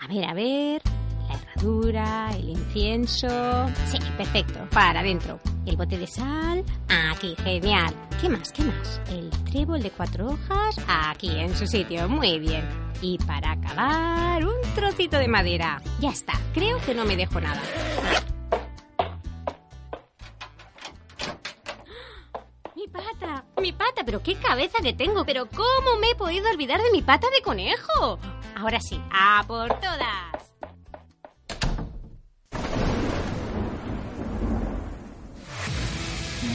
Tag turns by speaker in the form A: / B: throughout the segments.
A: A ver, a ver. La herradura, el incienso. Sí, perfecto. Para adentro. El bote de sal. Aquí, genial. ¿Qué más? ¿Qué más? El trébol de cuatro hojas. Aquí, en su sitio. Muy bien. Y para acabar, un trocito de madera. Ya está. Creo que no me dejo nada. Mi pata, mi pata, pero qué cabeza que tengo, pero ¿cómo me he podido olvidar de mi pata de conejo? Ahora sí, a por todas.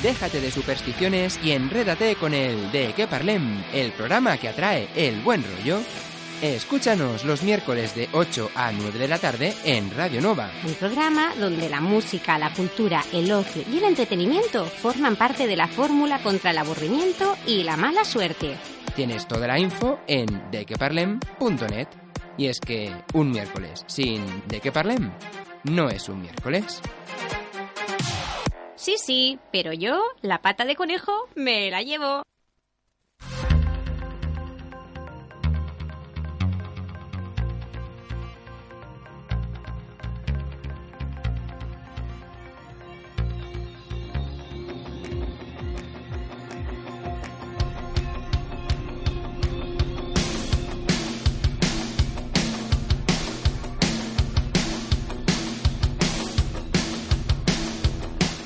B: Déjate de supersticiones y enrédate con el De qué parlem, el programa que atrae el buen rollo. Escúchanos los miércoles de 8 a 9 de la tarde en Radio Nova.
A: Un programa donde la música, la cultura, el ocio y el entretenimiento forman parte de la fórmula contra el aburrimiento y la mala suerte.
B: Tienes toda la info en dequeparlem.net. Y es que un miércoles sin De qué parlem no es un miércoles.
A: Sí, sí, pero yo, la pata de conejo, me la llevo.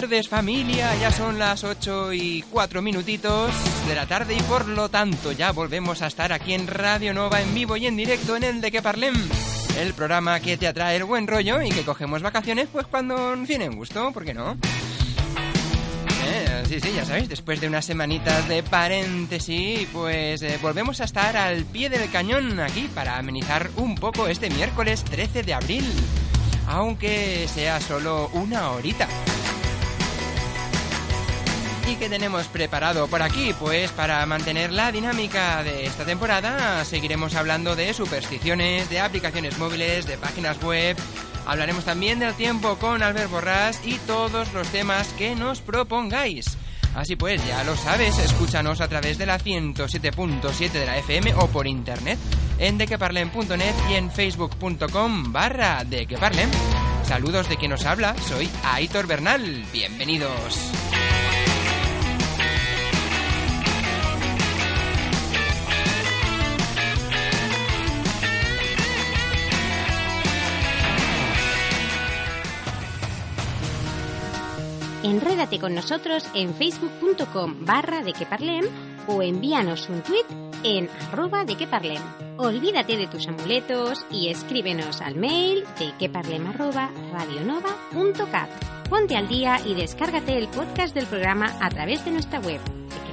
B: Tardes familia, ya son las 8 y 4 minutitos de la tarde y por lo tanto ya volvemos a estar aquí en Radio Nova en vivo y en directo en el de que parlem. El programa que te atrae el buen rollo y que cogemos vacaciones pues cuando nos viene en gusto, ¿por qué no? Eh, sí, sí, ya sabéis, después de unas semanitas de paréntesis, pues eh, volvemos a estar al pie del cañón aquí para amenizar un poco este miércoles 13 de abril, aunque sea solo una horita. ¿Y qué tenemos preparado por aquí? Pues para mantener la dinámica de esta temporada seguiremos hablando de supersticiones, de aplicaciones móviles, de páginas web. Hablaremos también del tiempo con Albert Borrás y todos los temas que nos propongáis. Así pues, ya lo sabes, escúchanos a través de la 107.7 de la FM o por internet en dequeparlem.net y en facebook.com barra dequeparlem. Saludos de quien nos habla, soy Aitor Bernal. Bienvenidos.
A: Enrédate con nosotros en facebook.com barra de que parlem o envíanos un tweet en arroba de que parlem. Olvídate de tus amuletos y escríbenos al mail de queparlem arroba radionova.cat. Ponte al día y descárgate el podcast del programa a través de nuestra web de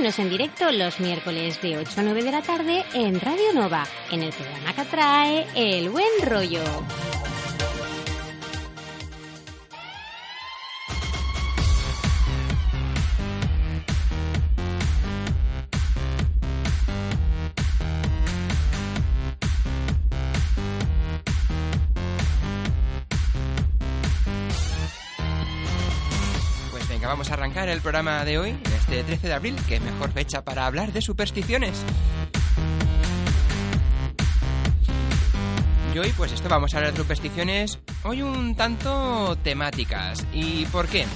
A: Escúchanos en directo los miércoles de 8 a 9 de la tarde en Radio Nova, en el programa que trae El Buen Rollo.
B: Pues venga, vamos a arrancar el programa de hoy, este 13 de abril, que mejor fecha para hablar de supersticiones. Y hoy, pues esto, vamos a hablar de supersticiones hoy un tanto temáticas. ¿Y por qué?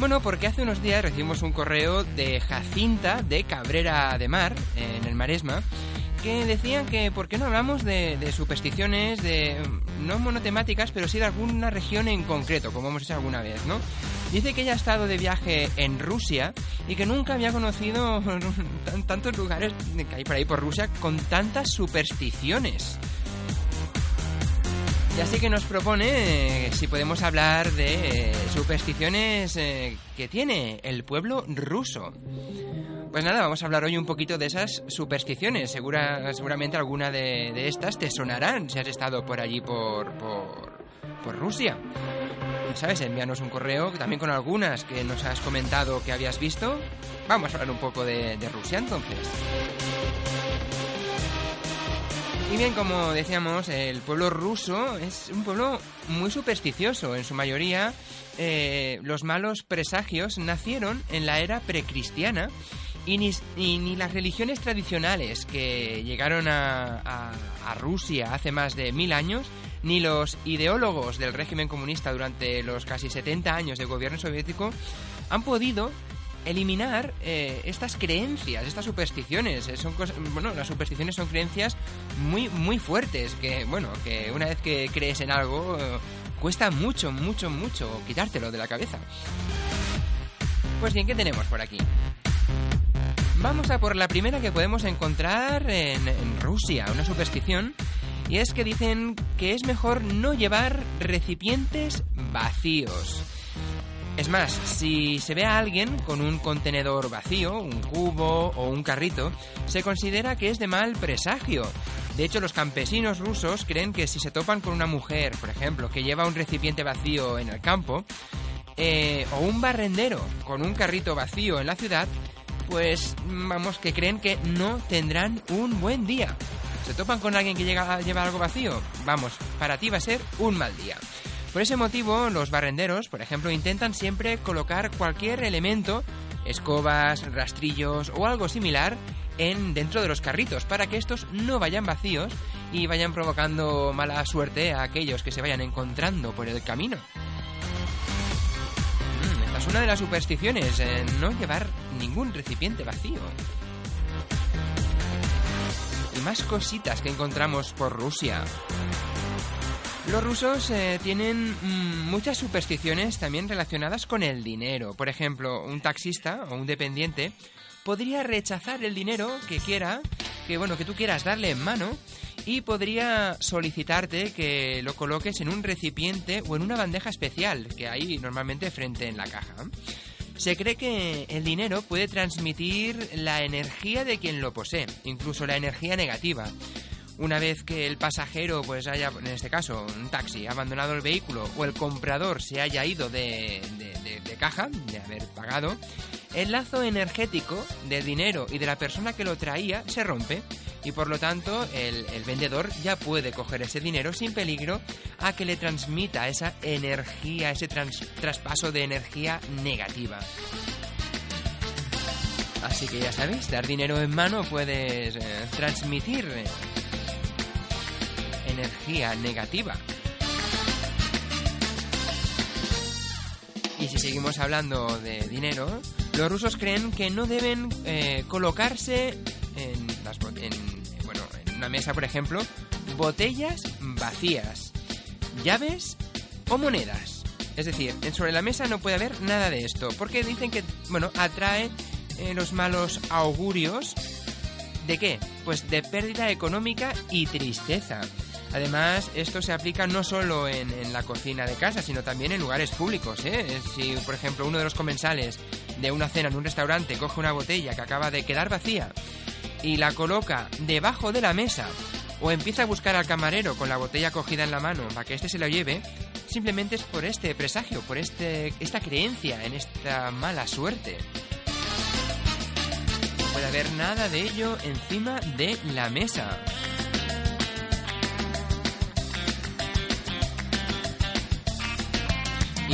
B: Bueno, porque hace unos días recibimos un correo de Jacinta de Cabrera de Mar, en el Maresma, que decían que por qué no hablamos de, de supersticiones, de no monotemáticas, pero sí de alguna región en concreto, como hemos hecho alguna vez, ¿no? Dice que ella ha estado de viaje en Rusia y que nunca había conocido tan- tantos lugares que hay por ahí por Rusia con tantas supersticiones. Y así que nos propone eh, si podemos hablar de eh, supersticiones eh, que tiene el pueblo ruso. Pues nada, vamos a hablar hoy un poquito de esas supersticiones. Segura, seguramente alguna de, de estas te sonarán si has estado por allí por, por, por Rusia. Sabes, envíanos un correo también con algunas que nos has comentado que habías visto. Vamos a hablar un poco de, Rusia entonces. Y bien, como decíamos, el pueblo ruso es un pueblo muy supersticioso. En su mayoría, eh, los malos presagios nacieron en la era precristiana y ni, y ni las religiones tradicionales que llegaron a Rusia hace más de mil años, ni los ideólogos del régimen comunista durante los casi 70 años de gobierno soviético han podido eliminar eh, estas creencias, estas supersticiones. Eh, Son bueno, las supersticiones son creencias muy, muy fuertes que, bueno, que una vez que crees en algo eh, cuesta mucho, mucho, mucho quitártelo de la cabeza. Pues bien, ¿qué tenemos por aquí? Vamos a por la primera que podemos encontrar en, en Rusia, una superstición, y es que dicen que es mejor no llevar recipientes vacíos. Es más, si se ve a alguien con un contenedor vacío, un cubo o un carrito, se considera que es de mal presagio. De hecho, los campesinos rusos creen que si se topan con una mujer, por ejemplo, que lleva un recipiente vacío en el campo, eh, o un barrendero con un carrito vacío en la ciudad, pues vamos, que creen que no tendrán un buen día. ¿Se topan con alguien que llega, lleva algo vacío? Vamos, para ti va a ser un mal día. Por ese motivo, los barrenderos, por ejemplo, intentan siempre colocar cualquier elemento, escobas, rastrillos o algo similar, en dentro de los carritos para que estos no vayan vacíos y vayan provocando mala suerte a aquellos que se vayan encontrando por el camino. Mm, esta es una de las supersticiones, eh, no llevar ningún recipiente vacío. Más cositas que encontramos por Rusia. Los rusos eh, tienen mm, muchas supersticiones también relacionadas con el dinero. Por ejemplo, un taxista o un dependiente podría rechazar el dinero que quiera, que bueno, que tú quieras darle en mano y podría solicitarte que lo coloques en un recipiente o en una bandeja especial que hay normalmente frente en la caja. Se cree que el dinero puede transmitir la energía de quien lo posee, incluso la energía negativa. Una vez que el pasajero, pues haya, en este caso, un taxi, abandonado el vehículo o el comprador se haya ido de, de- de- de caja, de haber pagado, el lazo energético del dinero y de la persona que lo traía se rompe y por lo tanto el, vendedor ya puede coger ese dinero sin peligro a que le transmita esa energía, ese traspaso de energía negativa. Así que ya sabéis, dar dinero en mano puedes eh, transmitir eh, energía negativa. Y si seguimos hablando de dinero, los rusos creen que no deben eh, colocarse en, las en- bueno, en una mesa, por ejemplo, botellas vacías, llaves o monedas. Es decir, sobre la mesa no puede haber nada de esto, porque dicen que, bueno, atrae eh, los malos augurios ¿De qué? Pues de pérdida económica y tristeza. Además, esto se aplica no solo en, en la cocina de casa, sino también en lugares públicos. ¿eh? Si, por ejemplo, uno de los comensales de una cena en un restaurante coge una botella que acaba de quedar vacía y la coloca debajo de la mesa o empieza a buscar al camarero con la botella cogida en la mano para que éste se la lleve, simplemente es por este presagio, por este, esta creencia en esta mala suerte. No puede haber nada de ello encima de la mesa.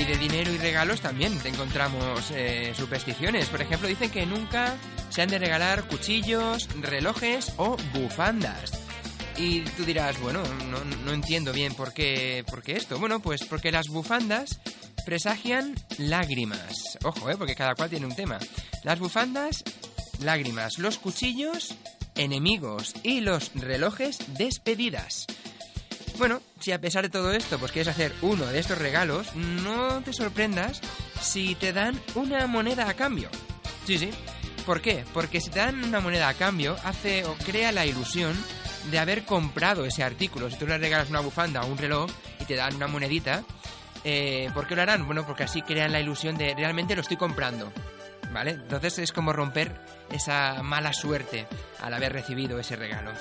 B: Y de dinero y regalos también encontramos eh, supersticiones. Por ejemplo, dicen que nunca se han de regalar cuchillos, relojes o bufandas. Y tú dirás, bueno, no, no entiendo bien por qué, por qué esto. Bueno, pues porque las bufandas presagian lágrimas. Ojo, eh, porque cada cual tiene un tema. Las bufandas, lágrimas. Los cuchillos, enemigos. Y los relojes, despedidas. Bueno, si a pesar de todo esto pues quieres hacer uno de estos regalos, no te sorprendas si te dan una moneda a cambio. Sí, sí. ¿Por qué? Porque si te dan una moneda a cambio, hace o crea la ilusión de haber comprado ese artículo. Si tú le regalas una bufanda o un reloj y te dan una monedita, eh, ¿por qué lo harán? Bueno, porque así crean la ilusión de realmente lo estoy comprando. ¿Vale? Entonces es como romper esa mala suerte al haber recibido ese regalo.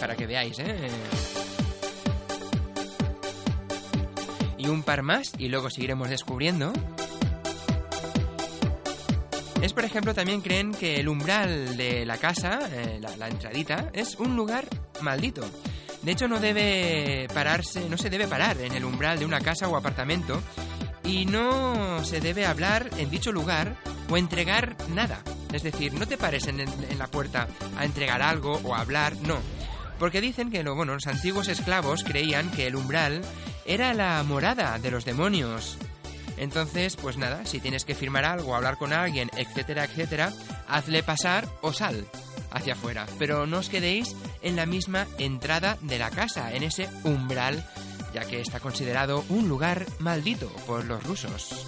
B: Para que veáis, ¿eh? Y un par más, y luego seguiremos descubriendo. Es, por ejemplo, también creen que el umbral de la casa, eh, la, entradita, es un lugar maldito. De hecho, no debe pararse, no se debe parar en el umbral de una casa o apartamento y no se debe hablar en dicho lugar o entregar nada. Es decir, no te pares en, en la puerta a entregar algo o a hablar, no. Porque dicen que bueno, los antiguos esclavos creían que el umbral era la morada de los demonios. Entonces, pues nada, si tienes que firmar algo, hablar con alguien, etcétera, etcétera, hazle pasar o sal hacia afuera. Pero no os quedéis en la misma entrada de la casa, en ese umbral, ya que está considerado un lugar maldito por los rusos.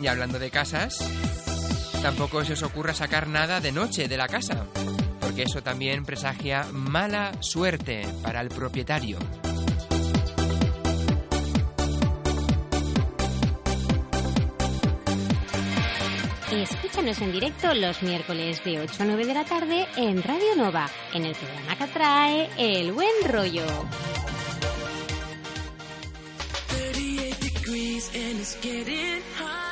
B: Y hablando de casas, tampoco se os ocurra sacar nada de noche de la casa, porque eso también presagia mala suerte para el propietario.
A: Escúchanos en directo los miércoles de 8 a 9 de la tarde en Radio Nova, en el programa que trae El Buen Rollo.
C: 38 degrees and it's getting hotter.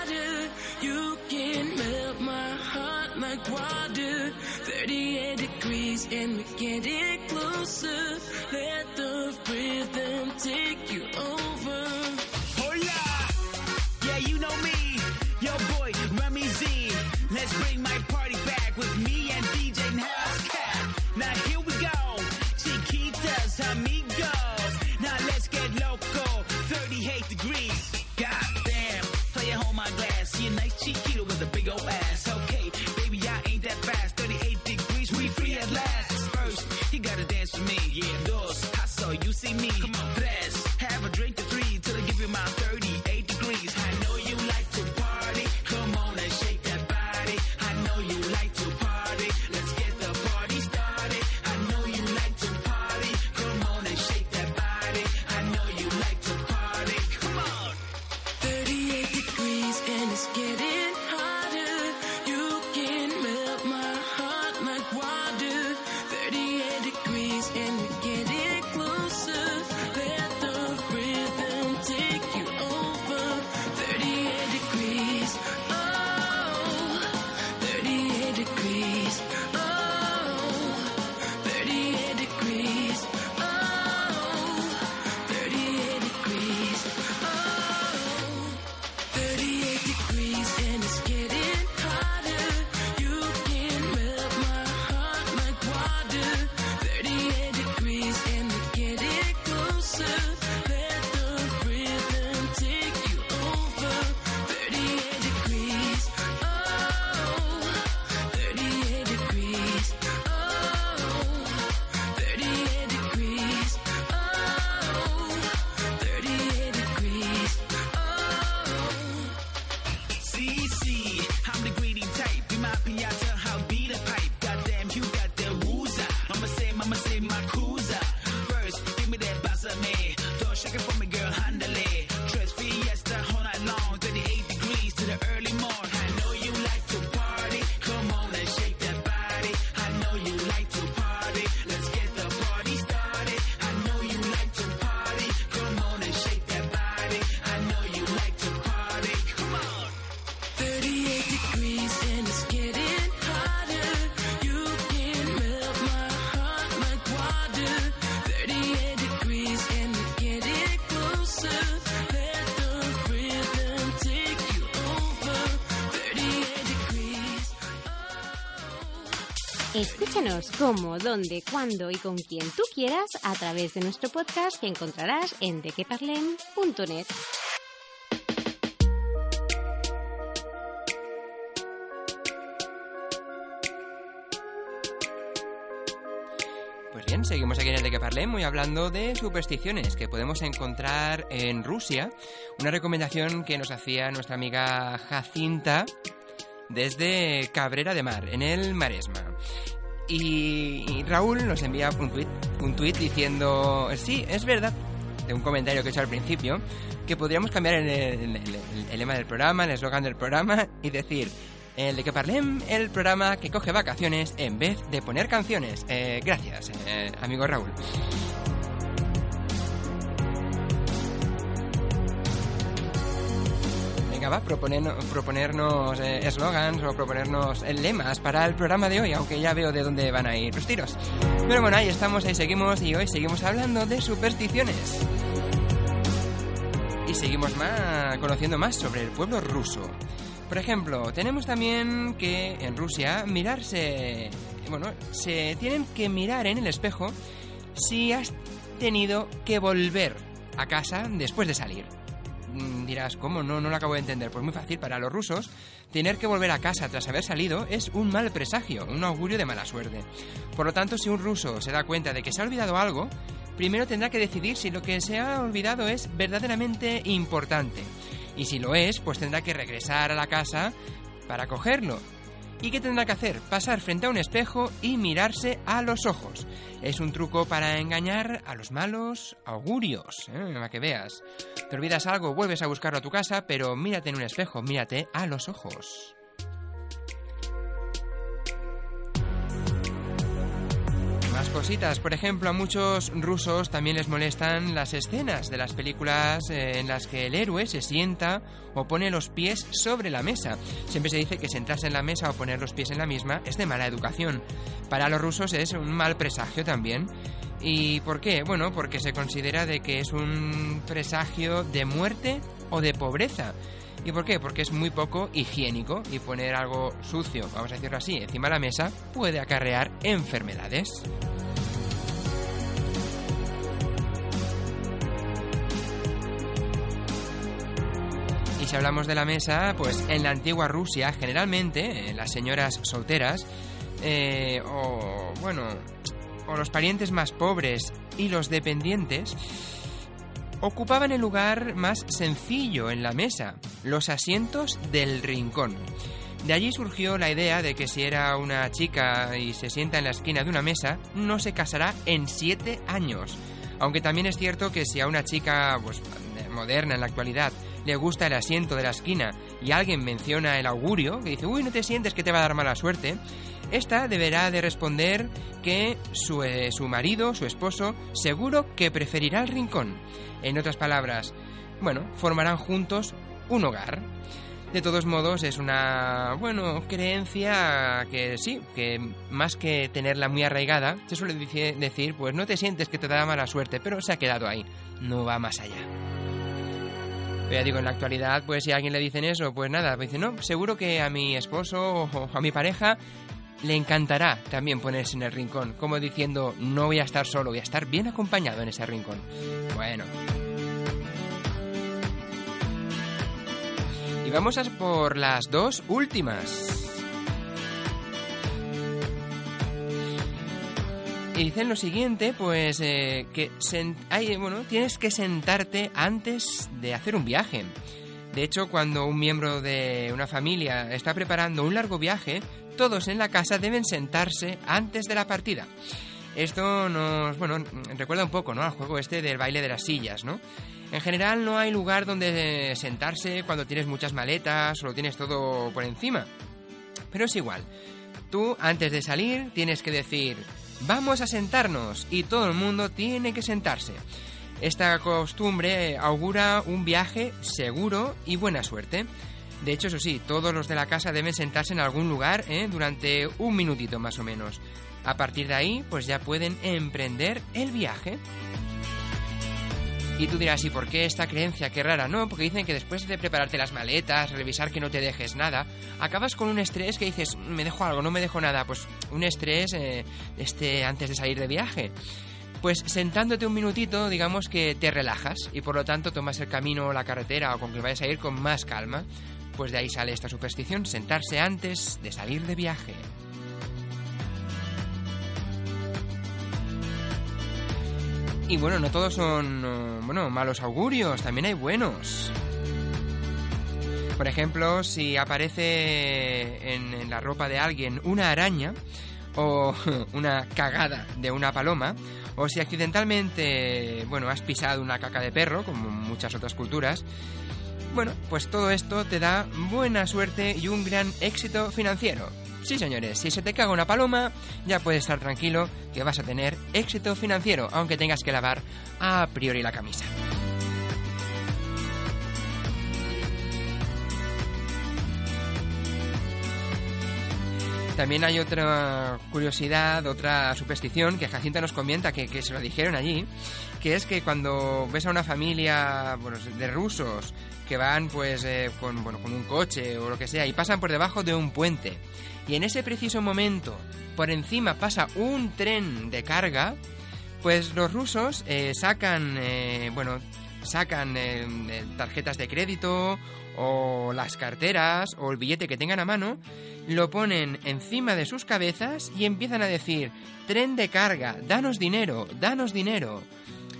C: And we're getting closer. Let the rhythm take you over.
D: Oh, Hola! Yeah, you know me, yo boy, Remy Z. Let's bring my party me that
A: Escúchanos cómo, dónde, cuándo y con quien tú quieras a través de nuestro podcast que encontrarás en dequeparlem.net.
B: Pues bien, seguimos aquí en el de que parlemos y hablando de supersticiones que podemos encontrar en Rusia. Una recomendación que nos hacía nuestra amiga Jacinta desde Cabrera de Mar, en el Maresma. Y, Raúl nos envía un tuit, un tuit diciendo, sí, es verdad, de un comentario que he hecho al principio, que podríamos cambiar el, el- lema del programa, el eslogan del programa y decir, el de que parlem, el programa que coge vacaciones en vez de poner canciones. Eh, gracias, eh, amigo Raúl. Venga, va, proponernos, eh, eslogans o proponernos eh, lemas para el programa de hoy, aunque ya veo de dónde van a ir los tiros. Pero bueno, ahí estamos, ahí seguimos y hoy seguimos hablando de supersticiones. Y seguimos más, conociendo más sobre el pueblo ruso. Por ejemplo, tenemos también que en Rusia mirarse... Bueno, se tienen que mirar en el espejo si has tenido que volver a casa después de salir. Dirás, ¿cómo? No, no lo acabo de entender. Pues muy fácil, para los rusos, tener que volver a casa tras haber salido es un mal presagio, un augurio de mala suerte. Por lo tanto, si un ruso se da cuenta de que se ha olvidado algo, primero tendrá que decidir si lo que se ha olvidado es verdaderamente importante. Y si lo es, pues tendrá que regresar a la casa para cogerlo. ¿Y qué tendrá que hacer? Pasar frente a un espejo y mirarse a los ojos. Es un truco para engañar a los malos augurios, ¿eh? para que veas. Te olvidas algo, vuelves a buscarlo a tu casa, pero mírate en un espejo, mírate a los ojos. Cositas, por ejemplo, a muchos rusos también les molestan las escenas de las películas eh, en las que el héroe se sienta o pone los pies sobre la mesa. Siempre se dice que sentarse en la mesa o poner los pies en la misma es de mala educación. Para los rusos es un mal presagio también. ¿Y por qué? Bueno, porque se considera de que es un presagio de muerte o de pobreza. ¿Y por qué? Porque es muy poco higiénico y poner algo sucio, vamos a decirlo así, encima de la mesa puede acarrear enfermedades. Si hablamos de la mesa, pues en la antigua Rusia, generalmente, eh, las señoras solteras, eh, o bueno, o los parientes más pobres y los dependientes, ocupaban el lugar más sencillo en la mesa, los asientos del rincón. De allí surgió la idea de que si era una chica y se sienta en la esquina de una mesa, no se casará en siete años. Aunque también es cierto que si a una chica pues, moderna en la actualidad le gusta el asiento de la esquina y alguien menciona el augurio, que dice, uy, no te sientes que te va a dar mala suerte, esta deberá de responder que su, eh, su marido, su esposo, seguro que preferirá el rincón. En otras palabras, bueno, formarán juntos un hogar. De todos modos, es una, bueno, creencia que sí, que más que tenerla muy arraigada, se suele decir, pues no te sientes que te da mala suerte, pero se ha quedado ahí, no va más allá. Ya digo, en la actualidad, pues si a alguien le dicen eso, pues nada, pues dice, no, seguro que a mi esposo o a mi pareja le encantará también ponerse en el rincón, como diciendo, no voy a estar solo, voy a estar bien acompañado en ese rincón. Bueno. Y vamos a por las dos últimas. Y dicen lo siguiente, pues eh, que hay, bueno, tienes que sentarte antes de hacer un viaje. De hecho, cuando un miembro de una familia está preparando un largo viaje, todos en la casa deben sentarse antes de la partida. Esto nos, bueno, recuerda un poco, ¿no? Al juego este del baile de las sillas, ¿no? En general no hay lugar donde sentarse cuando tienes muchas maletas o lo tienes todo por encima. Pero es igual. Tú, antes de salir, tienes que decir, vamos a sentarnos, y todo el mundo tiene que sentarse. Esta costumbre augura un viaje seguro y buena suerte. De hecho, eso sí, todos los de la casa deben sentarse en algún lugar ¿eh? durante un minutito más o menos. A partir de ahí, pues ya pueden emprender el viaje. Y tú dirás, ¿y por qué esta creencia? Qué rara. No, porque dicen que después de prepararte las maletas, revisar que no te dejes nada, acabas con un estrés que dices, me dejo algo, no me dejo nada. Pues un estrés eh, este, antes de salir de viaje. Pues sentándote un minutito, digamos que te relajas y por lo tanto tomas el camino o la carretera o con que vayas a ir con más calma. Pues de ahí sale esta superstición, sentarse antes de salir de viaje. Y bueno, no todos son bueno, malos augurios, también hay buenos. Por ejemplo, si aparece en, la ropa de alguien una araña o una cagada de una paloma, o si accidentalmente, bueno, has pisado una caca de perro, como muchas otras culturas, bueno, pues todo esto te da buena suerte y un gran éxito financiero. Sí, señores, si se te caga una paloma, ya puedes estar tranquilo que vas a tener éxito financiero, aunque tengas que lavar a priori la camisa. También hay otra curiosidad, otra superstición que Jacinta nos comenta, que, se lo dijeron allí, que es que cuando ves a una familia de rusos que van pues eh, con, bueno, con un coche o lo que sea y pasan por debajo de un puente y en ese preciso momento por encima pasa un tren de carga, pues los rusos eh, sacan, eh, bueno, sacan eh, tarjetas de crédito o las carteras o el billete que tengan a mano, lo ponen encima de sus cabezas y empiezan a decir, tren de carga, danos dinero, danos dinero.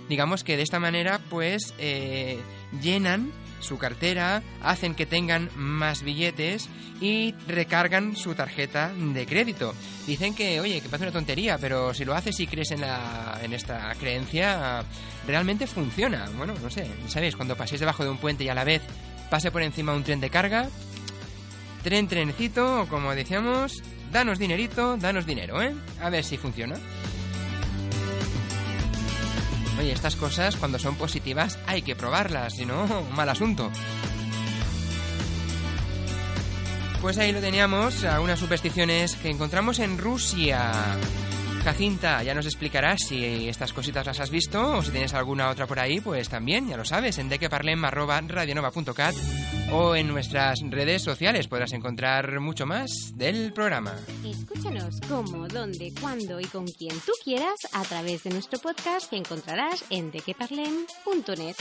B: Digamos que de esta manera pues llenan su cartera, hacen que tengan más billetes y recargan su tarjeta de crédito. Dicen que, oye, que parece una tontería, pero si lo haces y crees en, la, en esta creencia, realmente funciona. Bueno, no sé, ¿sabéis? Cuando paséis debajo de un puente y a la vez pase por encima un tren de carga, tren, trenecito, o como decíamos, danos dinerito, danos dinero, ¿eh? A ver si funciona. Oye, estas cosas cuando son positivas hay que probarlas, si no, mal asunto. Pues ahí lo teníamos, algunas supersticiones que encontramos en Rusia. Jacinta, ya nos explicarás si estas cositas las has visto o si tienes alguna otra por ahí, pues también, ya lo sabes, en dequeparlem.radionova.cat o en nuestras redes sociales podrás encontrar mucho más del programa.
A: Escúchanos cómo, dónde, cuándo y con quien tú quieras a través de nuestro podcast que encontrarás en dequeparlem.net.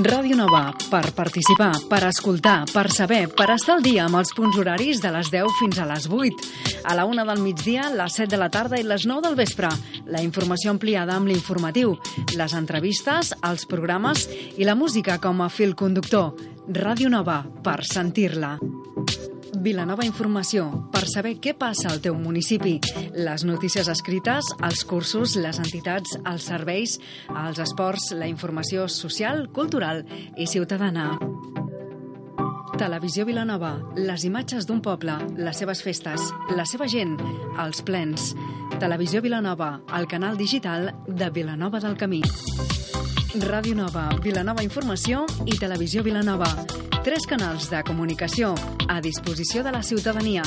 E: Ràdio Nova, per participar, per escoltar, per saber, per estar al dia amb els punts horaris de les 10 fins a les 8. A la 1 del migdia, les 7 de la tarda i les 9 del vespre. La informació ampliada amb l'informatiu, les entrevistes, els programes i la música com a fil conductor. Ràdio Nova, per sentir-la. Vilanova Informació, per saber què passa al teu municipi. Les notícies escrites, els cursos, les entitats, els serveis, els esports, la informació social, cultural i ciutadana. Televisió Vilanova, les imatges d'un poble, les seves festes, la seva gent, els plens. Televisió Vilanova, el canal digital de Vilanova del Camí. Ràdio Nova, Vilanova Informació i Televisió Vilanova. Tres canals de comunicació a disposició de la ciutadania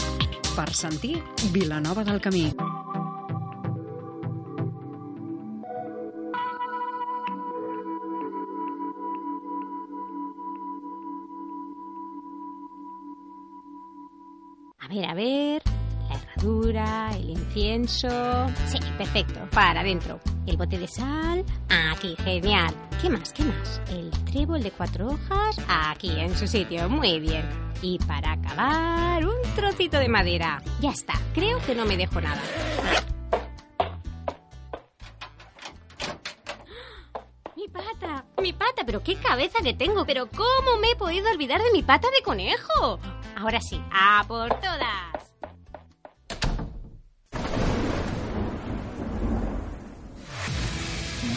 E: per sentir Vilanova del Camí.
A: A ver, a ver. La herradura, el incienso. Sí, perfecto. Para adentro. El bote de sal. Aquí, genial. ¿Qué más? ¿Qué más? El trébol de cuatro hojas. Aquí, en su sitio. Muy bien. Y para acabar, un trocito de madera. Ya está. Creo que no me dejo nada. Mi pata, mi pata, pero qué cabeza que tengo, pero ¿cómo me he podido olvidar de mi pata de conejo? Ahora sí, a por todas.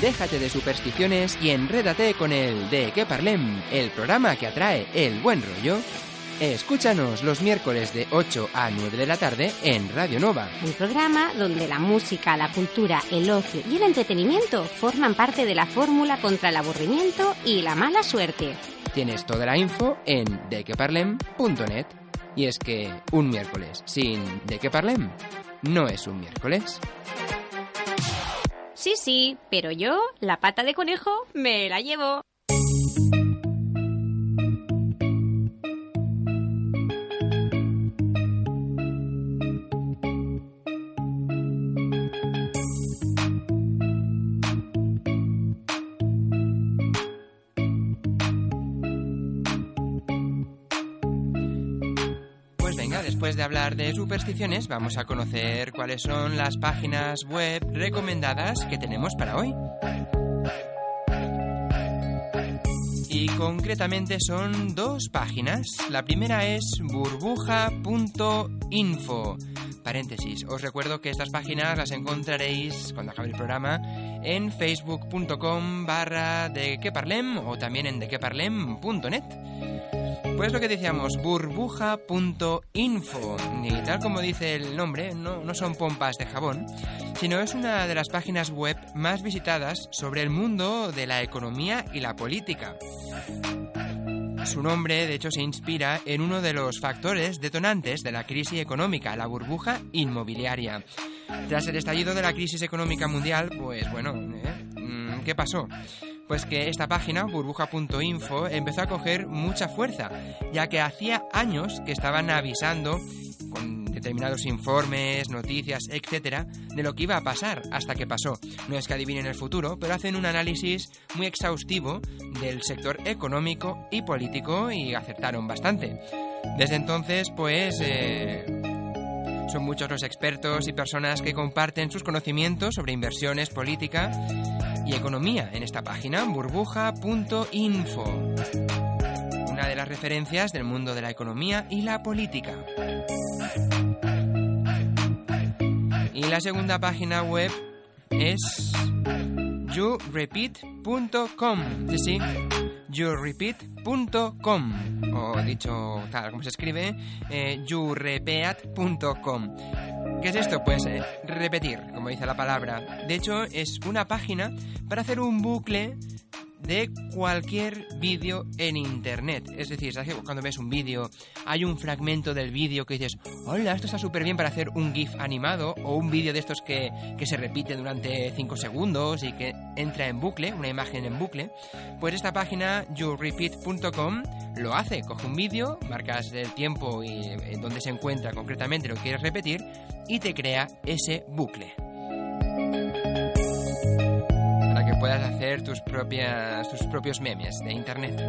B: Déjate de supersticiones y enrédate con el De qué parlem, el programa que atrae el buen rollo. Escúchanos los miércoles de 8 a 9 de la tarde en Radio Nova.
A: Un programa donde la música, la cultura, el ocio y el entretenimiento forman parte de la fórmula contra el aburrimiento y la mala suerte.
B: Tienes toda la info en dequeparlem.net. Y es que un miércoles sin De qué parlem no es un miércoles.
A: Sí, sí, pero yo, la pata de conejo, me la llevo.
B: Hablar de supersticiones, vamos a conocer cuáles son las páginas web recomendadas que tenemos para hoy. Y concretamente son dos páginas. La primera es burbuja.info. Paréntesis, os recuerdo que estas páginas las encontraréis cuando acabe el programa en facebook.com barra de que parlem o también en dequeparlem.net. Pues lo que decíamos, burbuja.info. Y tal como dice el nombre, no, no son pompas de jabón, sino es una de las páginas web más visitadas sobre el mundo de la economía y la política. Su nombre, de hecho, se inspira en uno de los factores detonantes de la crisis económica, la burbuja inmobiliaria. Tras el estallido de la crisis económica mundial, pues bueno, ¿eh? Mm, ¿qué pasó? Pues que esta página, burbuja.info, empezó a coger mucha fuerza, ya que hacía años que estaban avisando determinados informes, noticias, etcétera, de lo que iba a pasar hasta que pasó. No es que adivinen el futuro, pero hacen un análisis muy exhaustivo del sector económico y político y acertaron bastante. Desde entonces, pues, eh, son muchos los expertos y personas que comparten sus conocimientos sobre inversiones, política y economía en esta página, burbuja.info. Una de las referencias del mundo de la economía y la política. Y la segunda página web es yourepeat.com. Sí, sí, yourepeat.com. O dicho tal como se escribe, eh, yourepeat.com. ¿Qué es esto? Pues eh, repetir, como dice la palabra. De hecho, es una página para hacer un bucle de cualquier vídeo en internet. Es decir, ¿sabes que cuando ves un vídeo hay un fragmento del vídeo que dices, hola, esto está súper bien para hacer un GIF animado o un vídeo de estos que, que se repite durante 5 segundos y que entra en bucle, una imagen en bucle? Pues esta página, yourepeat.com, lo hace. Coge un vídeo, marcas el tiempo y en dónde se encuentra concretamente lo que quieres repetir y te crea ese bucle. Puedas hacer tus, propias, tus propios memes de internet.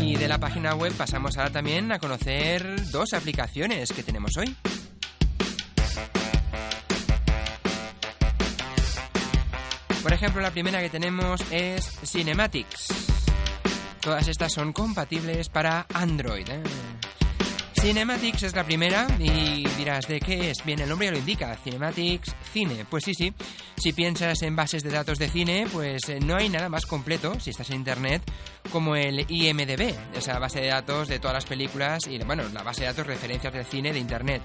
B: Y de la página web pasamos ahora también a conocer dos aplicaciones que tenemos hoy. Por ejemplo, la primera que tenemos es Cinematics. Todas estas son compatibles para Android. ¿eh? Cinematics es la primera y dirás, ¿de qué es? Bien, el nombre ya lo indica, Cinematics Cine. Pues sí, sí, si piensas en bases de datos de cine, pues eh, no hay nada más completo, si estás en Internet, como el IMDB, esa base de datos de todas las películas y, bueno, la base de datos referencias del cine de Internet.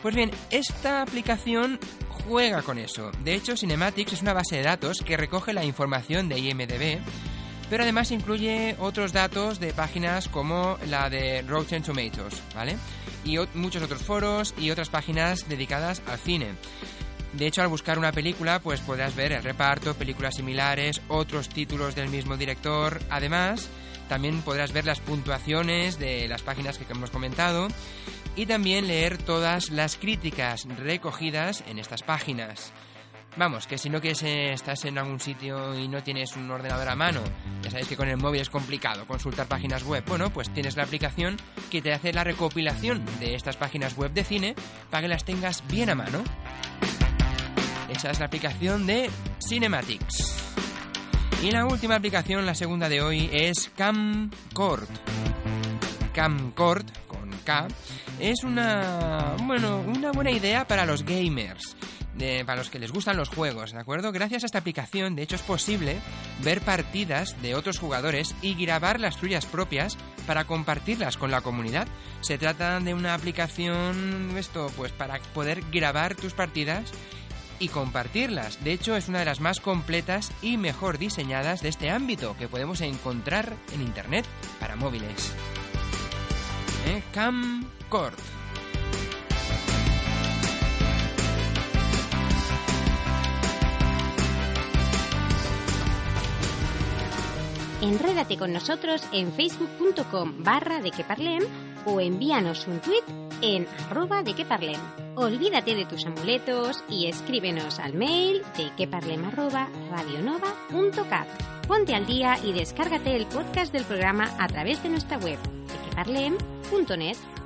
B: Pues bien, esta aplicación juega con eso. De hecho, Cinematics es una base de datos que recoge la información de IMDB, pero además incluye otros datos de páginas como la de Rotten Tomatoes, ¿vale? Y muchos otros foros y otras páginas dedicadas al cine. De hecho, al buscar una película, pues podrás ver el reparto, películas similares, otros títulos del mismo director. Además, también podrás ver las puntuaciones de las páginas que hemos comentado y también leer todas las críticas recogidas en estas páginas. Vamos, que si no quieres, eh, estás en algún sitio y no tienes un ordenador a mano, ya sabéis que con el móvil es complicado consultar páginas web. Bueno, pues tienes la aplicación que te hace la recopilación de estas páginas web de cine para que las tengas bien a mano. Esa es la aplicación de Cinematics. Y la última aplicación, la segunda de hoy, es Camcord. Camcord, con K, es una, bueno, una buena idea para los gamers. Para los que les gustan los juegos, ¿de acuerdo? Gracias a esta aplicación, de hecho, es posible ver partidas de otros jugadores y grabar las tuyas propias para compartirlas con la comunidad. Se trata de una aplicación, esto, pues para poder grabar tus partidas y compartirlas. De hecho, es una de las más completas y mejor diseñadas de este ámbito que podemos encontrar en Internet para móviles. ¿Eh? Camcord.
A: Enrédate con nosotros en facebook.com barra de que parlem o envíanos un tweet en arroba de que parlem. Olvídate de tus amuletos y escríbenos al mail de queparlem arroba radionova.cat. Ponte al día y descárgate el podcast del programa a través de nuestra web de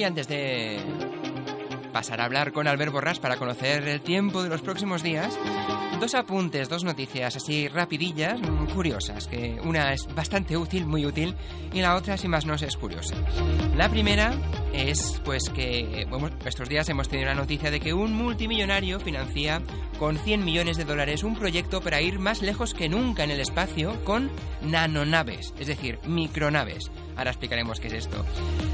B: Y antes de pasar a hablar con Albert Borrás para conocer el tiempo de los próximos días, dos apuntes, dos noticias así rapidillas, mm, curiosas, que una es bastante útil, muy útil, y la otra, sin más no es curiosa. La primera es pues que bueno, estos días hemos tenido la noticia de que un multimillonario financia con 100 millones de dólares un proyecto para ir más lejos que nunca en el espacio con nanonaves, es decir, micronaves. Ahora explicaremos qué es esto.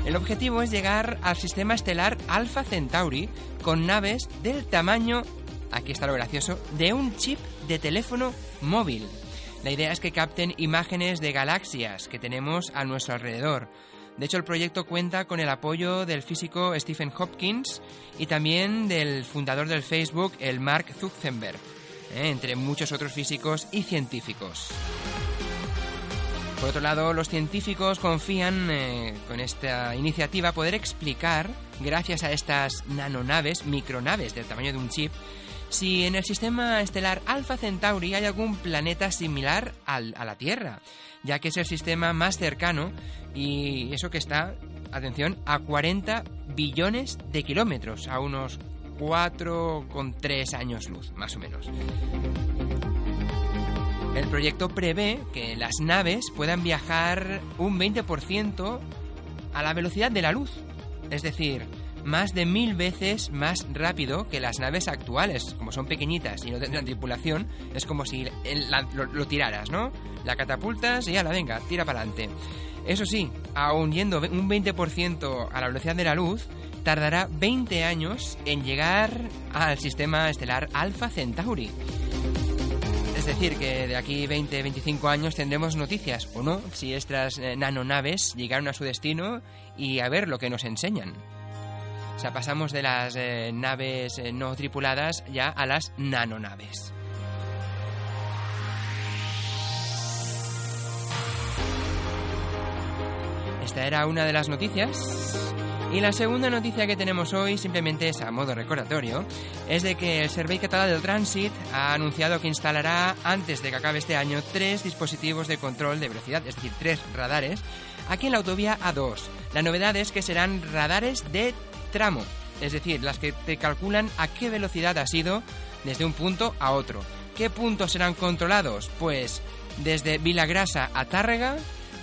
B: El objetivo es llegar al sistema estelar Alpha Centauri con naves del tamaño, aquí está lo gracioso, de un chip de teléfono móvil. La idea es que capten imágenes de galaxias que tenemos a nuestro alrededor. De hecho, el proyecto cuenta con el apoyo del físico Stephen Hopkins y también del fundador del Facebook, el Mark Zuckerberg, ¿eh? entre muchos otros físicos y científicos. Por otro lado, los científicos confían eh, con esta iniciativa poder explicar, gracias a estas nanonaves, micronaves del tamaño de un chip, si en el sistema estelar Alpha Centauri hay algún planeta similar al- a la Tierra, ya que es el sistema más cercano y eso que está, atención, a 40 billones de kilómetros, a unos 4,3 años luz, más o menos. El proyecto prevé que las naves puedan viajar un 20% a la velocidad de la luz, es decir, más de mil veces más rápido que las naves actuales. Como son pequeñitas y no tendrán tripulación, es como si lo, lo tiraras, ¿no? La catapultas y ya la venga, tira para adelante. Eso sí, aun yendo un 20% a la velocidad de la luz, tardará 20 años en llegar al sistema estelar Alpha Centauri. Es decir, que de aquí 20-25 años tendremos noticias, o no, si estas eh, nanonaves llegaron a su destino y a ver lo que nos enseñan. O sea, pasamos de las eh, naves eh, no tripuladas ya a las nanonaves. Esta era una de las noticias. Y la segunda noticia que tenemos hoy, simplemente es a modo recordatorio, es de que el Servei Català del Trànsit ha anunciado que instalará, antes de que acabe este año, tres dispositivos de control de velocidad, es decir, tres radares, aquí en la autovía A2. La novedad es que serán radares de tramo, es decir, las que te calculan a qué velocidad has ido desde un punto a otro. ¿Qué puntos serán controlados? Pues desde Vilagrasa a Tàrrega,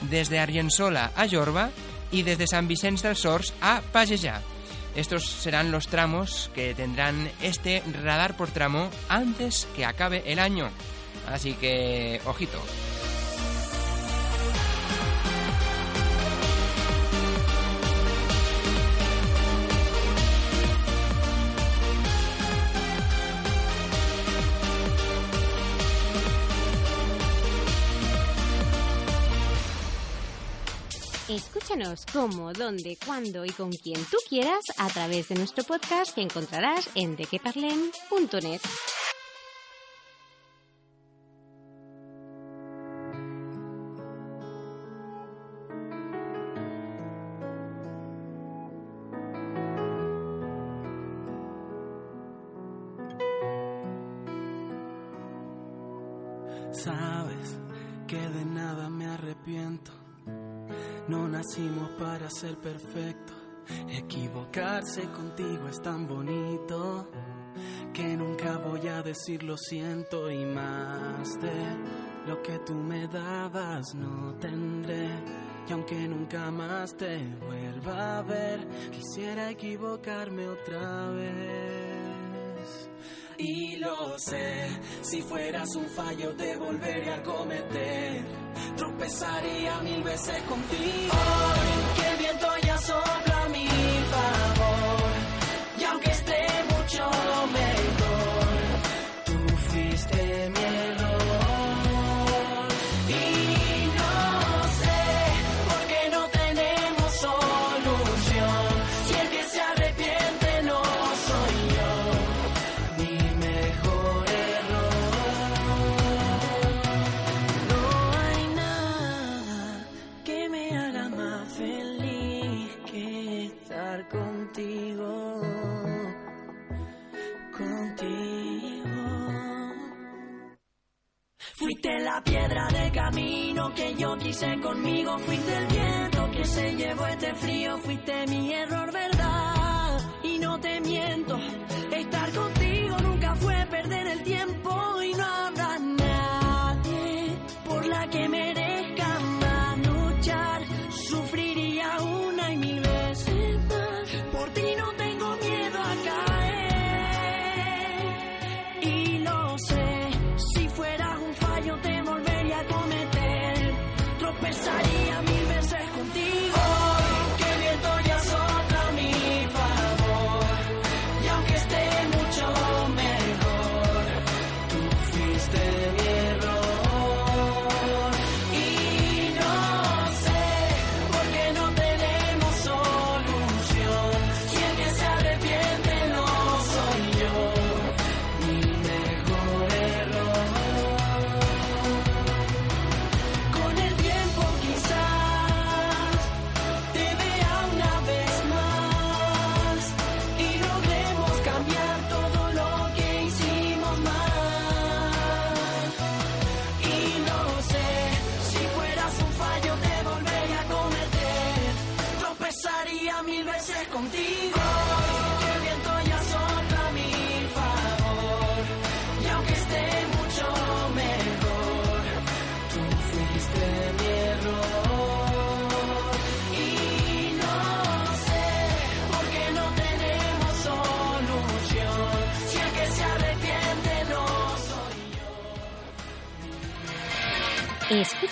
B: desde Argensola a Jorba y desde San Vicente del Sors a Pallejà. Estos serán los tramos que tendrán este radar por tramo antes que acabe el año. Así que, ojito.
A: Escúchanos cómo, dónde, cuándo y con quien tú quieras a través de nuestro podcast que encontrarás en dequeparlem.net.
C: ser perfectos. Equivocarse contigo es tan bonito que nunca voy a decir lo siento y más de lo que tú me dabas no tendré. Y aunque nunca más te vuelva a ver, quisiera equivocarme otra vez. Y lo sé, si fueras un fallo te volvería a cometer. Tropezaría mil veces contigo. Hoy que el viento ya sopla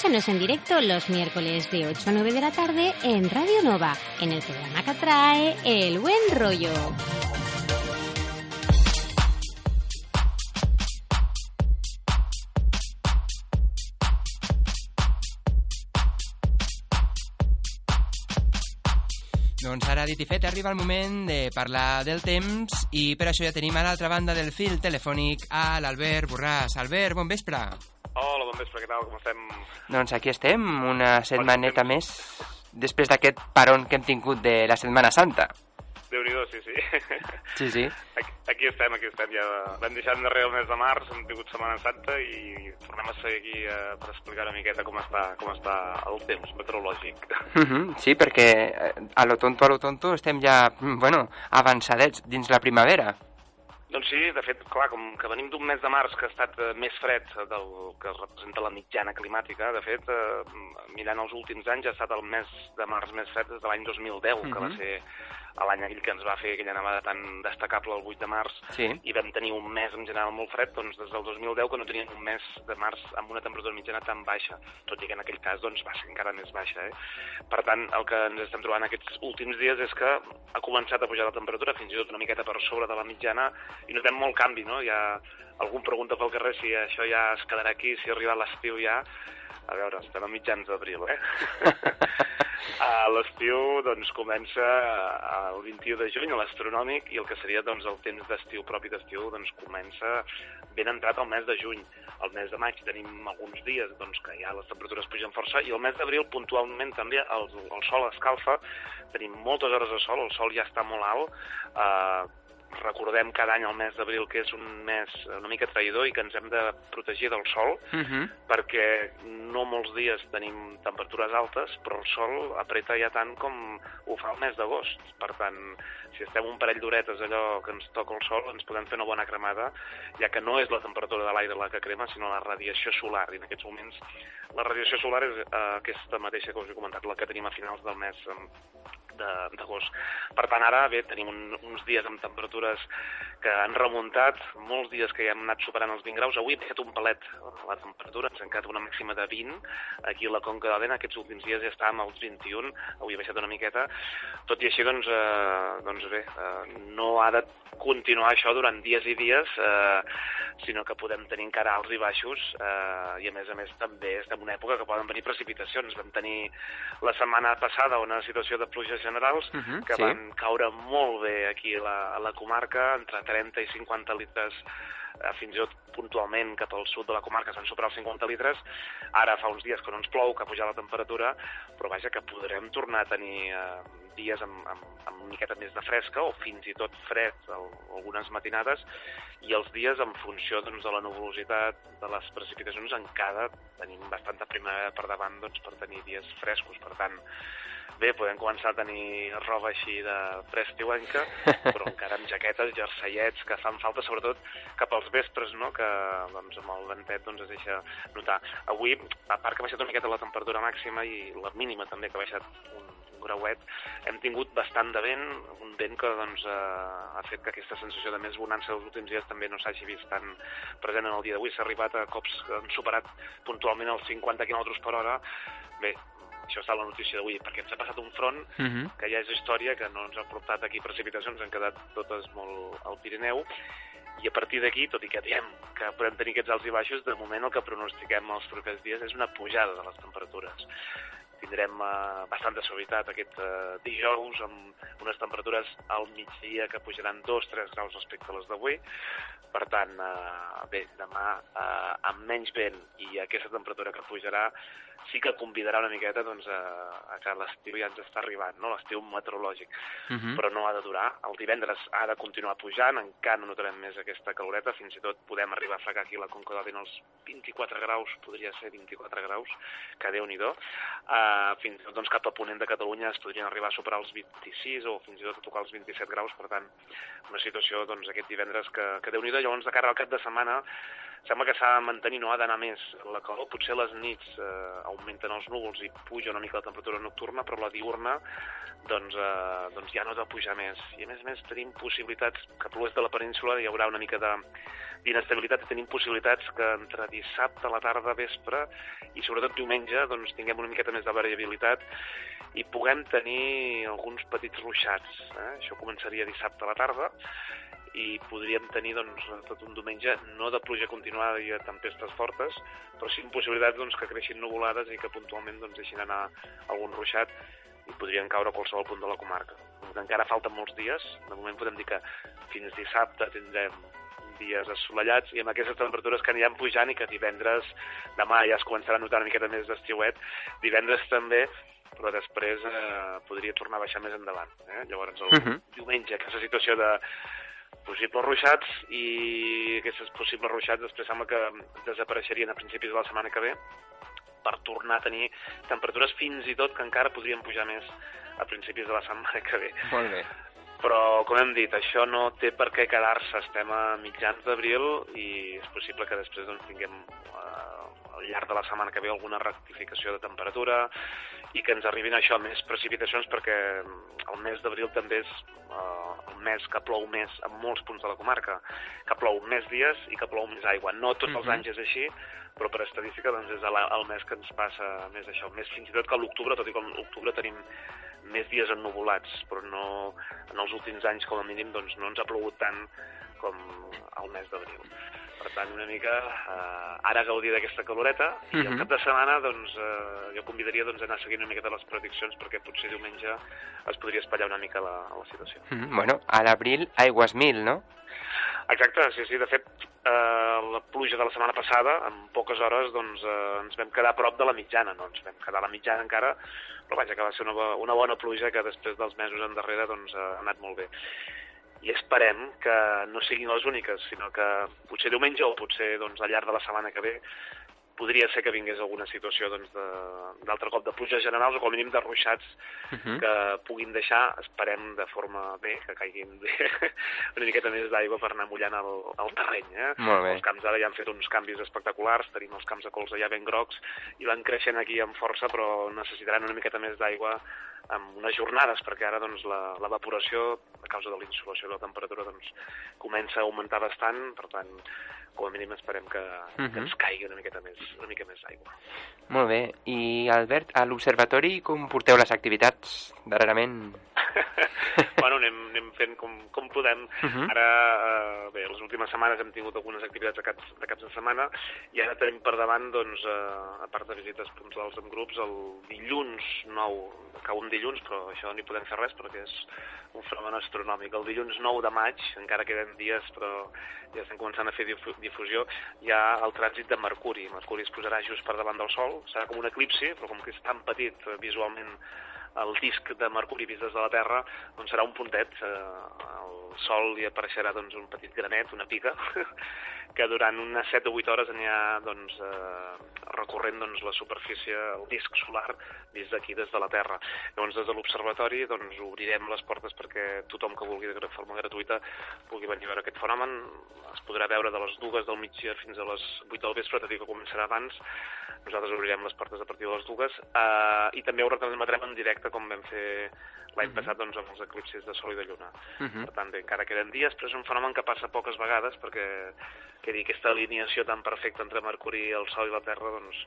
A: Escúchanos en directo los miércoles de 8 a 9 de la tarde en Radio Nova, en el programa que trae El Buen Rollo.
B: Doncs ara, dit arriba el moment de parlar del temps i per això ja tenim a l'altra banda del fil telefònic a l'Albert Borràs. Albert, bon vespre.
F: Hola, bon vespre, què tal? Com estem?
B: Doncs aquí estem, una setmaneta més després d'aquest paron que hem tingut de la Setmana Santa.
F: Déu-n'hi-do, sí, sí.
B: Sí, sí.
F: Aquí, aquí estem, aquí estem. Ja vam deixar endarrere el mes de març, hem tingut Setmana Santa i tornem a ser aquí eh, per explicar una miqueta com està, com està el temps meteorològic.
B: Mhm, Sí, perquè eh, a lo tonto, a lo tonto estem ja, bueno, avançadets dins la primavera.
F: Doncs sí, de fet, clar, com que venim d'un mes de març que ha estat eh, més fred del que representa la mitjana climàtica, de fet, eh, mirant els últims anys ha estat el mes de març més fred des de l'any 2010, que va
B: Mhm.
F: ser l'any aquell que ens va fer aquella nevada tan destacable el 8 de març,
B: Sí.
F: i vam tenir un mes en general molt fred, doncs des del 2010 que no teníem un mes de març amb una temperatura mitjana tan baixa, tot i que en aquell cas doncs, va ser encara més baixa. Eh? Per tant, el que ens estem trobant aquests últims dies és que ha començat a pujar la temperatura fins i tot una miqueta per sobre de la mitjana i notem molt canvi, no? Hi ha algú em pregunta pel carrer si això ja es quedarà aquí, si arriba l'estiu ja. A veure, estem a mitjans d'abril, eh? A L'estiu doncs, comença eh, el 21 de juny, l'astronòmic, i el que seria doncs, el temps d'estiu propi d'estiu doncs, comença ben entrat al mes de juny. El mes de maig tenim alguns dies doncs, que ja les temperatures pugen força, i el mes d'abril puntualment també el, el sol escalfa, tenim moltes hores de sol, el sol ja està molt alt, eh, recordem cada any el mes d'abril que és un mes una mica traïdor i que ens hem de protegir del sol
B: Mhm.
F: perquè no molts dies tenim temperatures altes, però el sol apreta ja tant com ho fa el mes d'agost. Per tant, si estem un parell d'horetes allò que ens toca el sol, ens podem fer una bona cremada, ja que no és la temperatura de l'aire la que crema, sinó la radiació solar. I en aquests moments la radiació solar és eh, aquesta mateixa que us he comentat, la que tenim a finals del mes eh, d'agost. Per tant, ara bé, tenim un, uns dies amb temperatures que han remuntat, molts dies que ja hem anat superant els 20 graus. Avui hem baixat un palet la temperatura, ens ha quedat una màxima de 20. Aquí a la Conca d'Òdena aquests últims dies ja estàvem als 21, avui ha baixat una miqueta. Tot i així, doncs, eh, doncs bé, eh, no ha de continuar això durant dies i dies, eh, sinó que podem tenir encara alts i baixos, eh, i a més a més també estem en una època que poden venir precipitacions. Vam tenir la setmana passada una situació de pluges generals
B: Mhm,
F: que
B: sí.
F: van caure molt bé aquí a la, a la comarca, entre 30 i 50 litres eh, fins i tot puntualment cap al sud de la comarca s'han superat els 50 litres. Ara fa uns dies que no ens plou, que ha pujat la temperatura, però vaja que podrem tornar a tenir eh, dies amb, amb, amb una miqueta més de fresca o fins i tot fred al- algunes matinades i els dies en funció doncs, de la nuvolositat de les precipitacions encara tenim bastanta primavera per davant doncs, per tenir dies frescos. Per tant, bé, podem començar a tenir roba així de preestiuenca, però encara amb jaquetes, jerseiets, que fan falta sobretot cap als vespres, no?, que doncs, amb el ventet doncs, es deixa notar. Avui, a part que ha baixat una miqueta la temperatura màxima i la mínima també, que ha baixat un, un grauet, hem tingut bastant de vent, un vent que doncs, eh, ha fet que aquesta sensació de més bonança dels últims dies també no s'hagi vist tan present en el dia d'avui. S'ha arribat a cops que han superat puntualment els 50 km per hora. Bé, això està a la notícia d'avui, perquè ens ha passat un front
B: Mhm.
F: que ja és història, que no ens ha portat aquí precipitacions, han quedat totes molt al Pirineu, i a partir d'aquí, tot i que diem que podem tenir aquests alts i baixos, de moment el que pronostiquem els propers dies és una pujada de les temperatures. Tindrem eh, bastanta suavitat aquest eh, dijous amb unes temperatures al migdia que pujaran 2-3 graus respecte a les d'avui. Per tant, eh, bé, demà eh, amb menys vent i aquesta temperatura que pujarà sí que convidarà una miqueta doncs, a, a que l'estiu ja ens està arribant, no? l'estiu meteorològic,
B: Mhm.
F: però no ha de durar. El divendres ha de continuar pujant, encara no notarem més aquesta caloreta, fins i tot podem arribar a fregar aquí la Conca d'Òdena els 24 graus, podria ser 24 graus, que déu-n'hi-do. Uh, fins i tot doncs, cap a ponent de Catalunya es podrien arribar a superar els 26 o fins i tot a tocar els 27 graus, per tant, una situació doncs, aquest divendres que, que déu-n'hi-do. Llavors, de cara al cap de setmana, sembla que s'ha de mantenir, no ha d'anar més la calor. Potser les nits eh, augmenten els núvols i puja una mica la temperatura nocturna, però la diurna doncs, eh, doncs ja no ha de pujar més. I a més a més tenim possibilitats, cap a l'oest de la península hi haurà una mica de d'inestabilitat tenim possibilitats que entre dissabte a la tarda, vespre i sobretot diumenge doncs, tinguem una miqueta més de variabilitat i puguem tenir alguns petits ruixats. Eh? Això començaria dissabte a la tarda i podríem tenir doncs, tot un diumenge no de pluja continuada i de tempestes fortes, però sí amb possibilitats doncs, que creixin nuvolades i que puntualment doncs, deixin anar algun ruixat i podrien caure a qualsevol punt de la comarca. Encara falten molts dies, de moment podem dir que fins dissabte tindrem dies assolellats i amb aquestes temperatures que aniran pujant i que divendres, demà ja es començarà a notar una miqueta més d'estiuet, divendres també, però després eh, podria tornar a baixar més endavant. Eh? Llavors el
B: Mhm.
F: diumenge aquesta situació de possibles ruixats i aquests possibles ruixats després sembla que desapareixerien a principis de la setmana que ve per tornar a tenir temperatures fins i tot que encara podrien pujar més a principis de la setmana que ve.
B: Molt bé.
F: Però, com hem dit, això no té per què quedar-se. Estem a mitjans d'abril i és possible que després doncs, tinguem eh, al llarg de la setmana que ve alguna rectificació de temperatura i que ens arribin això, més precipitacions, perquè el mes d'abril també és eh, el mes que plou més en molts punts de la comarca, que plou més dies i que plou més aigua. No tots els
B: Mhm.
F: anys és així, però per estadística doncs, és el, el mes que ens passa més això. Més fins i tot que l'octubre, tot i que l'octubre tenim més dies ennuvolats, però no, en els últims anys, com a mínim, doncs, no ens ha plogut tant com al mes d'abril. Per tant, una mica eh, ara gaudir d'aquesta caloreta i
B: Mhm.
F: el cap de setmana doncs, eh, jo convidaria doncs, a anar seguint una miqueta les prediccions perquè potser diumenge es podria espatllar una mica la, la situació.
B: Mhm. Bueno, a l'abril aigües mil, no?
F: Exacte, sí, sí. De fet, eh, la pluja de la setmana passada, en poques hores, doncs, eh, ens vam quedar a prop de la mitjana, no ens vam quedar a la mitjana encara, però vaja, que va ser una, una bona pluja que després dels mesos endarrere doncs, ha anat molt bé. I esperem que no siguin les úniques, sinó que potser diumenge o potser doncs, al llarg de la setmana que ve podria ser que vingués alguna situació doncs, de- d'altre cop de pluges generals o com a mínim de ruixats
B: Mhm.
F: que puguin deixar, esperem de forma bé, que caiguin bé, una miqueta més d'aigua per anar mullant el, el terreny. Eh? Els camps ara ja han fet uns canvis espectaculars, tenim els camps de colza ja ben grocs i van creixent aquí amb força, però necessitaran una miqueta més d'aigua amb unes jornades, perquè ara doncs, la- l'evaporació, a causa de l'insolació de la temperatura, doncs, comença a augmentar bastant, per tant, com a mínim esperem que, que
B: Mhm.
F: ens caigui una miqueta més, una mica més d'aigua.
B: Molt bé. I, Albert, a l'observatori com porteu les activitats darrerament?
F: bueno, anem, anem fent com, com podem.
B: Mhm.
F: Ara, eh, bé, les últimes setmanes hem tingut algunes activitats de caps, de caps de setmana i ara tenim per davant, doncs, eh, a part de visites puntuals amb grups, el dilluns nou, cau un dilluns, però això no hi podem fer res perquè és un fenomen astronòmic. El dilluns 9 de maig, encara queden dies, però ja estem començant a fer difu- difusió, hi ha el trànsit de Mercuri. Mercuri es posarà just per davant del Sol, serà com un eclipsi, però com que és tan petit eh, visualment el disc de Mercuri vist des de la Terra doncs serà un puntet. Eh, al Sol hi apareixerà doncs, un petit granet, una pica, que durant unes 7 o 8 hores anirà doncs, eh, recorrent doncs, la superfície, el disc solar, vist d'aquí des de la Terra. Llavors, des de l'observatori doncs, obrirem les portes perquè tothom que vulgui de forma gratuïta pugui venir a veure aquest fenomen. Es podrà veure de les dues del migdia fins a les 8 del vespre, tot i que començarà abans. Nosaltres obrirem les portes a partir de les dues eh, i també ho retransmetrem en directe com vam fer l'any passat doncs, amb els eclipsis de Sol i de Lluna.
B: Mhm.
F: Per tant, bé, encara queden dies, però és un fenomen que passa poques vegades perquè que dir, aquesta alineació tan perfecta entre Mercuri, el Sol i la Terra, doncs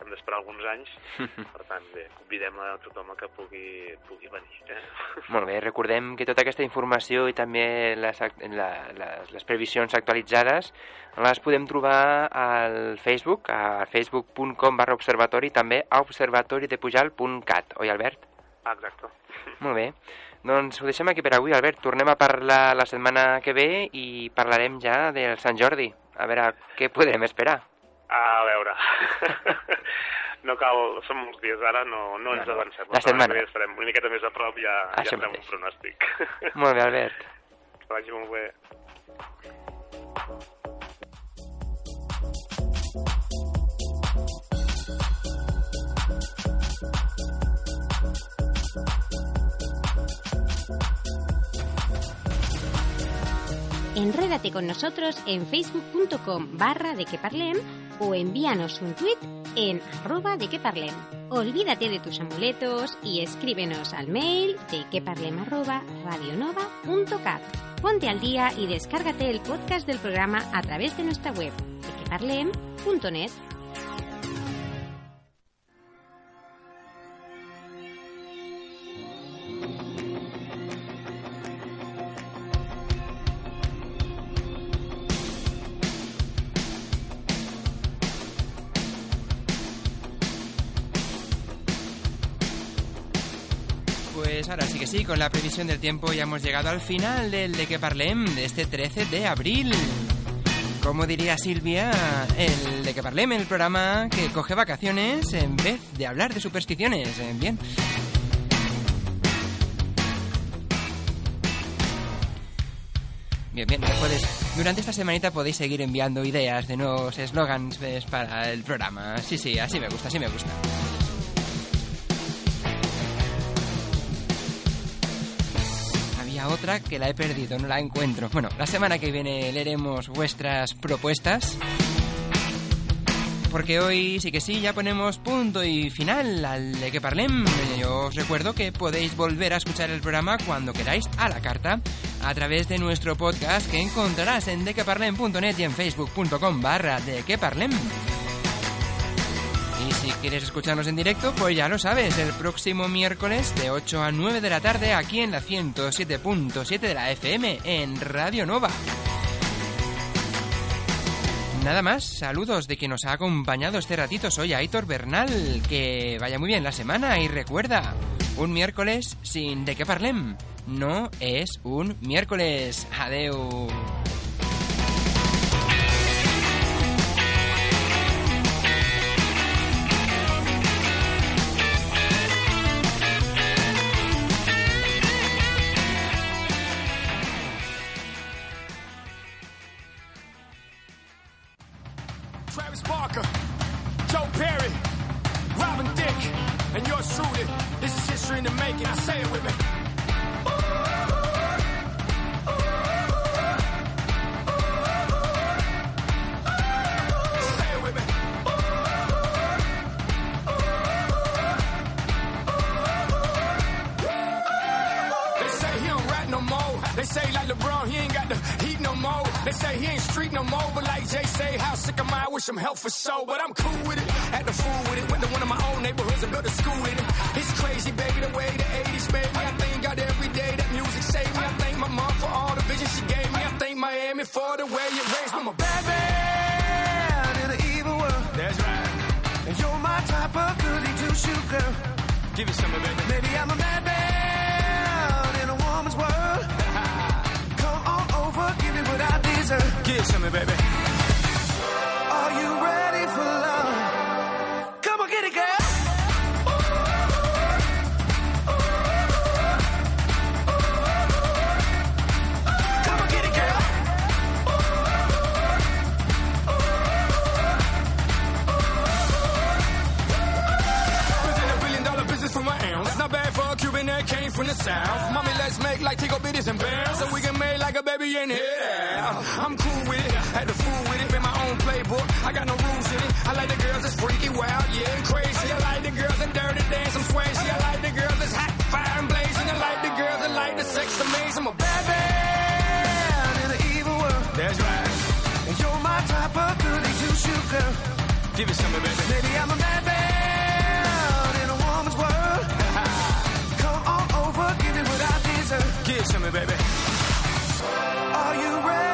F: hem d'esperar alguns anys. Per tant, bé, convidem a tothom a que pugui, pugui venir. Eh?
B: Molt bé, recordem que tota aquesta informació i també les, la, les, les previsions actualitzades les podem trobar al Facebook, a facebook.com barra observatori, també a observatoridepujal.cat, oi Albert?
F: Exacte.
B: Molt bé. Doncs ho deixem aquí per avui, Albert. Tornem a parlar la setmana que ve i parlarem ja del Sant Jordi. A veure què podem esperar.
F: A veure... No cal, són molts dies ara, no, no ens
B: No,
F: avancem.
B: La setmana.
F: ve estarem una miqueta més a prop, ja, ja farem un
B: mateix.
F: pronòstic.
B: Molt bé, Albert.
F: Que vagi molt bé.
A: Enrédate con nosotros en facebook.com barra de que parlem o envíanos un tweet en arroba de que parlem. Olvídate de tus amuletos y escríbenos al mail de que parlem arroba radionova.cat. Ponte al día y descárgate el podcast del programa a través de nuestra web de queparlem.net.
B: pues ahora sí que sí, con la previsión del tiempo ya hemos llegado al final del De que Parlem de este 13 de abril. Como diría Silvia, el De que Parlem, el programa que coge vacaciones en vez de hablar de supersticiones. Eh, Bien. Bien, bien, puedes, durante esta semanita podéis seguir enviando ideas de nuevos eslogans para el programa. Sí, sí, así me gusta, así me gusta. Otra que la he perdido, no la encuentro. Bueno, la semana que viene leeremos vuestras propuestas. Porque hoy sí que sí, ya ponemos punto y final al de que parlem. Yo os recuerdo que podéis volver a escuchar el programa cuando queráis a la carta a través de nuestro podcast que encontrarás en dequeparlem.net y en facebook.com barra dequeparlem. Quieres escucharnos en directo, pues ya lo sabes, el próximo miércoles de 8 a 9 de la tarde aquí en la 107.7 de la FM en Radio Nova. Nada más, saludos de quien nos ha acompañado este ratito. Soy Aitor Bernal. Que vaya muy bien la semana y recuerda, un miércoles sin de qué parlem. No es un miércoles. Adeu.
G: Say he don't rap no more. They say like LeBron, he ain't got the heat no more. They say he ain't street no more. But like Jay say, how sick am I? I Wish him health for show. But I'm cool with it. Had the fool with it. Went to one of my own neighborhoods and built a school in it. It's crazy, baby, the way the 80s made me. I thank God every day that music saved me. I thank my mom for all the vision she gave me. I thank Miami for the way it raised me. I'm a bad man in an evil world. That's right. And you're my type of goody two shoe girl. Give it some, of baby. Maybe I'm a madman Give some, baby. That came from the south. Mommy, let's make like Tico bitties and bears. So we can make like a baby in here. I'm cool with it. Had the fool with it. Made my own playbook. I got no rules in it. I like the girls that's freaky, wild, yeah, and crazy. I like the girls that dirty dance, I'm swayzy. I like the girls that's hot, fire and blazing. I like the girls that like the sex amazing. I'm a bad man in an evil world. That's right. And you're my type of goody two shoe girl. Give it some, of baby. Maybe I'm a madman Give it some, baby. Are you ready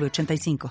H: 906985.